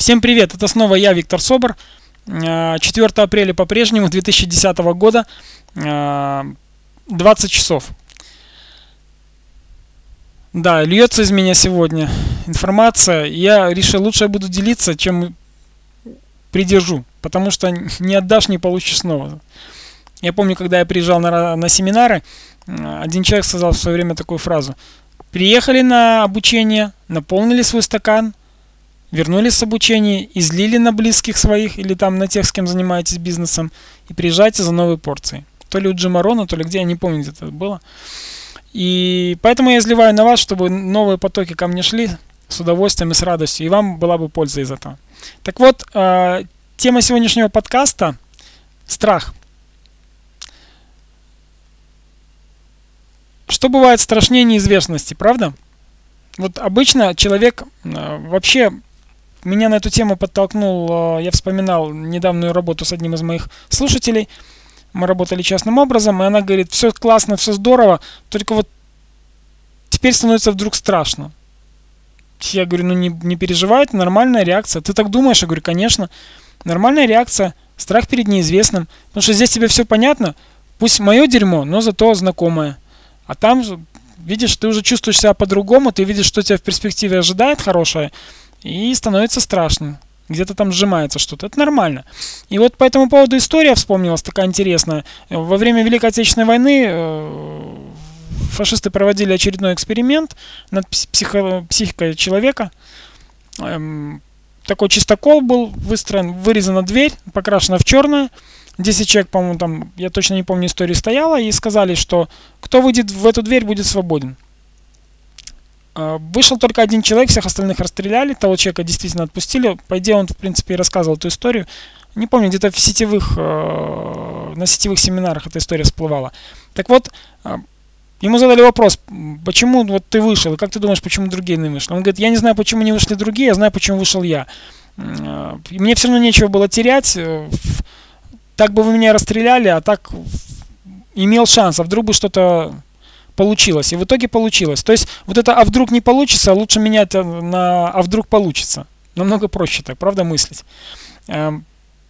Всем привет, это снова я, Виктор Собор. 4 а, апреля по-прежнему 2010 года, 20 а, часов. Да, льется из меня сегодня информация. Я решил, лучше я буду делиться, чем придержу, потому что не отдашь, не получишь снова. Я помню, когда я приезжал на, на семинары, один человек сказал в свое время такую фразу. Приехали на обучение, наполнили свой стакан, вернулись с обучения, излили на близких своих или там на тех, с кем занимаетесь бизнесом, и приезжайте за новой порцией. То ли у Джима Рона, то ли где, я не помню, где это было. И поэтому я изливаю на вас, чтобы новые потоки ко мне шли с удовольствием и с радостью, и вам была бы польза из этого. Так вот, э, тема сегодняшнего подкаста – страх. Что бывает страшнее неизвестности, правда? Вот обычно человек э, вообще меня на эту тему подтолкнул, э, я вспоминал недавнюю работу с одним из моих слушателей. Мы работали частным образом, и она говорит, все классно, все здорово, только вот теперь становится вдруг страшно. Я говорю, ну не, не переживай, это нормальная реакция. Ты так думаешь? Я говорю, конечно. Нормальная реакция, страх перед неизвестным. Потому что здесь тебе все понятно. Пусть мое дерьмо, но зато знакомое. А там, видишь, ты уже чувствуешь себя по-другому, ты видишь, что тебя в перспективе ожидает хорошее, и становится страшно. Где-то там сжимается что-то. Это нормально. И вот по этому поводу история вспомнилась такая интересная. Во время Великой Отечественной войны э, фашисты проводили очередной эксперимент над психо психикой человека. Эм, такой чистокол был выстроен, вырезана дверь, покрашена в черное. 10 человек, по-моему, там, я точно не помню, истории стояла, и сказали, что кто выйдет в эту дверь, будет свободен. А, вышел только один человек, всех остальных расстреляли, того человека действительно отпустили. По идее, он, в принципе, и рассказывал эту историю. Не помню, где-то в сетевых, э, на сетевых семинарах эта история всплывала. Так вот, а, ему задали вопрос, почему вот ты вышел, и как ты думаешь, почему другие не вышли? Он говорит, я не знаю, почему не вышли другие, я знаю, почему вышел я. А, мне все равно нечего было терять, э, так бы вы меня расстреляли, а так имел шанс, а вдруг бы что-то получилось. И в итоге получилось. То есть вот это «а вдруг не получится» лучше менять э, на «а вдруг получится». Намного проще так, правда, мыслить. Эм,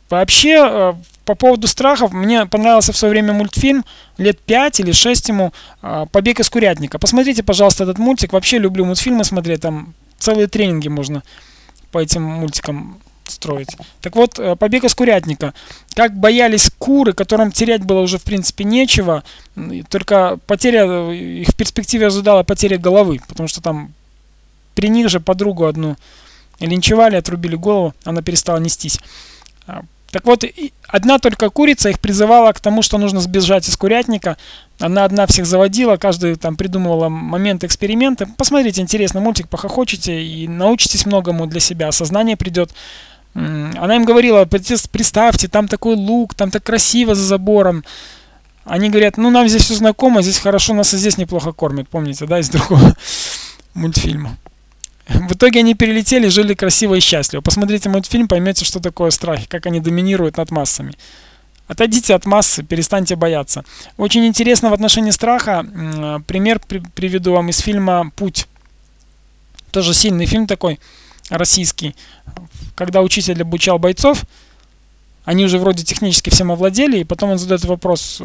вообще, э, по поводу страхов, мне понравился в свое время мультфильм, лет 5 или 6 ему, э, «Побег из курятника». Посмотрите, пожалуйста, этот мультик. Вообще люблю мультфильмы смотреть, там целые тренинги можно по этим мультикам строить. Так вот, э, побег из курятника. Как боялись куры, которым терять было уже в принципе нечего, только потеря, э, их в перспективе ожидала потеря головы, потому что там при них же подругу одну линчевали, отрубили голову, она перестала нестись. А, так вот, одна только курица их призывала к тому, что нужно сбежать из курятника. Она одна всех заводила, каждый там придумывала момент эксперимента. Посмотрите, интересный мультик, похохочете и научитесь многому для себя. Осознание придет. Она им говорила, представьте, там такой лук, там так красиво за забором. Они говорят, ну нам здесь все знакомо, здесь хорошо, нас и здесь неплохо кормят, помните, да, из другого мультфильма. В итоге они перелетели, жили красиво и счастливо. Посмотрите мультфильм, поймете, что такое страх, как они доминируют над массами. Отойдите от массы, перестаньте бояться. Очень интересно в отношении страха. Пример приведу вам из фильма «Путь». Тоже сильный фильм такой, российский когда учитель обучал бойцов, они уже вроде технически всем овладели, и потом он задает вопрос э,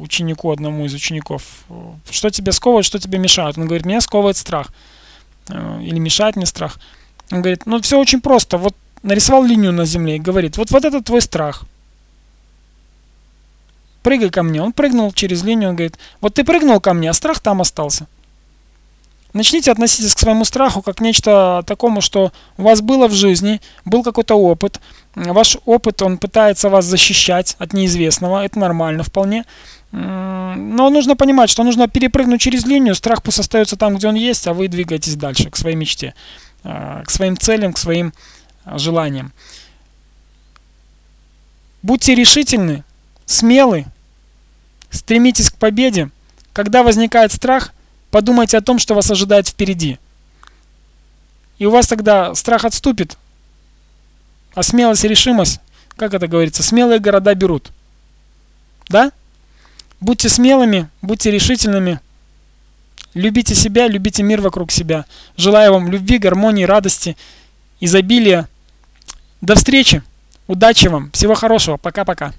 ученику, одному из учеников, что тебе сковывает, что тебе мешает. Он говорит, меня сковывает страх. Э, или мешает мне страх. Он говорит, ну все очень просто. Вот нарисовал линию на земле и говорит, вот, вот это твой страх. Прыгай ко мне. Он прыгнул через линию, он говорит, вот ты прыгнул ко мне, а страх там остался. Начните относиться к своему страху как нечто такому, что у вас было в жизни, был какой-то опыт. Ваш опыт, он пытается вас защищать от неизвестного, это нормально вполне. Но нужно понимать, что нужно перепрыгнуть через линию, страх пусть остается там, где он есть, а вы двигаетесь дальше, к своей мечте, а, к своим целям, к своим а, желаниям. Будьте решительны, смелы, стремитесь к победе. Когда возникает страх – Подумайте о том, что вас ожидает впереди. И у вас тогда страх отступит, а смелость и решимость, как это говорится, смелые города берут. Да? Будьте смелыми, будьте решительными. Любите себя, любите мир вокруг себя. Желаю вам любви, гармонии, радости, изобилия До встречи. Удачи вам. Всего хорошего. Пока-пока.